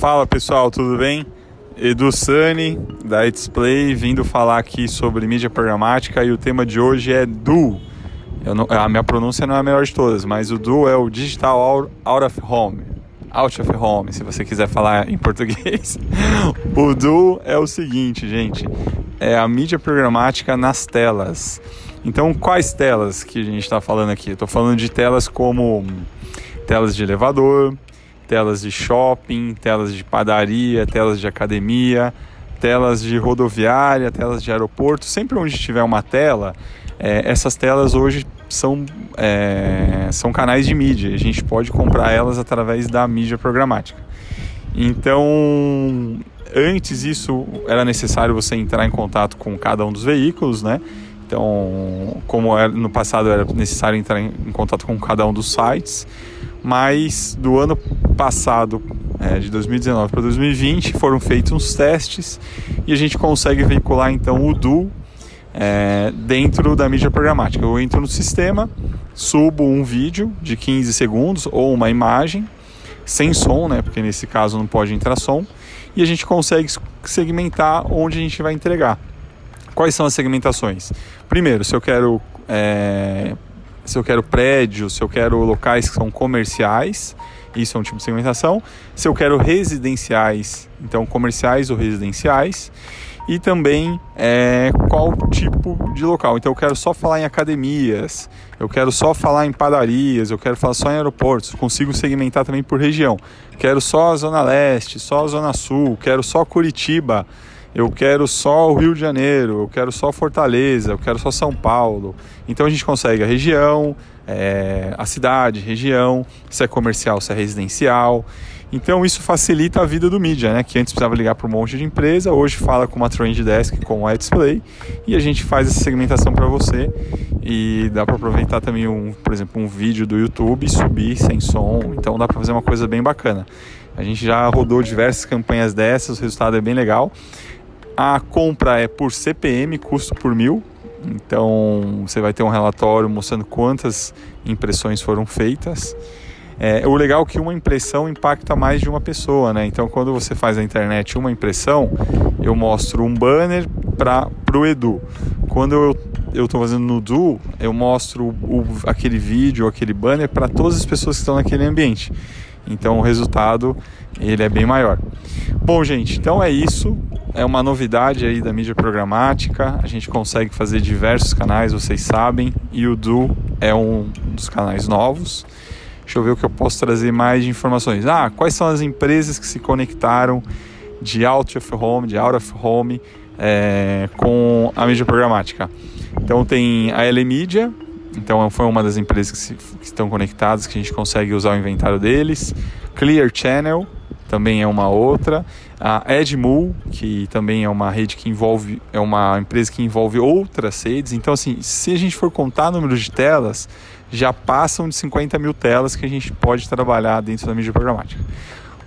Fala pessoal, tudo bem? Edu Sani, da Display, vindo falar aqui sobre mídia programática e o tema de hoje é DU. Não, a minha pronúncia não é a melhor de todas, mas o DU é o Digital Out of Home. Out of Home, se você quiser falar em português. o DU é o seguinte, gente, é a mídia programática nas telas. Então, quais telas que a gente está falando aqui? Estou falando de telas como telas de elevador, telas de shopping, telas de padaria, telas de academia, telas de rodoviária, telas de aeroporto. Sempre onde tiver uma tela, é, essas telas hoje são, é, são canais de mídia. A gente pode comprar elas através da mídia programática. Então, antes isso era necessário você entrar em contato com cada um dos veículos, né? Então, como no passado era necessário entrar em contato com cada um dos sites, mas do ano passado, é, de 2019 para 2020, foram feitos uns testes e a gente consegue veicular então o DU é, dentro da mídia programática. Eu entro no sistema, subo um vídeo de 15 segundos ou uma imagem sem som, né, porque nesse caso não pode entrar som, e a gente consegue segmentar onde a gente vai entregar. Quais são as segmentações? Primeiro, se eu quero é, se eu quero prédios, se eu quero locais que são comerciais, isso é um tipo de segmentação. Se eu quero residenciais, então comerciais ou residenciais. E também é, qual tipo de local. Então eu quero só falar em academias, eu quero só falar em padarias, eu quero falar só em aeroportos. Consigo segmentar também por região. Quero só a Zona Leste, só a Zona Sul, quero só Curitiba eu quero só o Rio de Janeiro, eu quero só Fortaleza, eu quero só São Paulo. Então a gente consegue a região, é, a cidade, região, se é comercial, se é residencial. Então isso facilita a vida do mídia, né? Que antes precisava ligar para um monte de empresa, hoje fala com uma Trend Desk, com o Display, e a gente faz essa segmentação para você. E dá para aproveitar também um, por exemplo, um vídeo do YouTube, subir sem som. Então dá para fazer uma coisa bem bacana. A gente já rodou diversas campanhas dessas, o resultado é bem legal. A compra é por CPM, custo por mil. Então você vai ter um relatório mostrando quantas impressões foram feitas. É, o legal é que uma impressão impacta mais de uma pessoa, né? Então quando você faz na internet uma impressão, eu mostro um banner para o Edu. Quando eu estou fazendo no Du, eu mostro o, aquele vídeo, aquele banner para todas as pessoas que estão naquele ambiente. Então o resultado ele é bem maior. Bom, gente, então é isso. É uma novidade aí da mídia programática. A gente consegue fazer diversos canais, vocês sabem, e o Du é um dos canais novos. Deixa eu ver o que eu posso trazer mais de informações. Ah, quais são as empresas que se conectaram de out of home, de out of home, é, com a mídia programática? Então tem a L Media, então foi uma das empresas que, se, que estão conectadas que a gente consegue usar o inventário deles. Clear Channel, também é uma outra. A Edmul, que também é uma rede que envolve, é uma empresa que envolve outras redes. Então, assim, se a gente for contar o número de telas, já passam de 50 mil telas que a gente pode trabalhar dentro da mídia programática.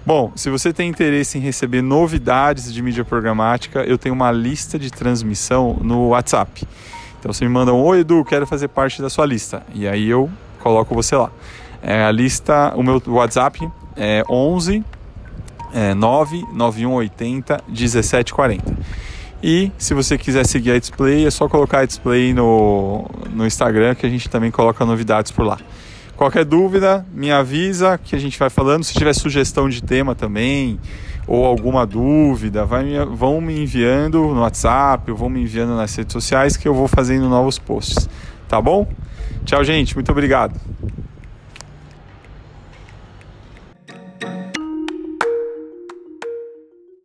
Bom, se você tem interesse em receber novidades de mídia programática, eu tenho uma lista de transmissão no WhatsApp. Então você me manda um Oi Edu, quero fazer parte da sua lista. E aí eu coloco você lá. É, a lista, o meu WhatsApp é 11 é 99180 1740. E se você quiser seguir a Display, é só colocar a Display no, no Instagram que a gente também coloca novidades por lá. Qualquer dúvida, me avisa que a gente vai falando. Se tiver sugestão de tema também, ou alguma dúvida, vai vão me enviando no WhatsApp, ou vão me enviando nas redes sociais que eu vou fazendo novos posts. Tá bom? Tchau, gente. Muito obrigado.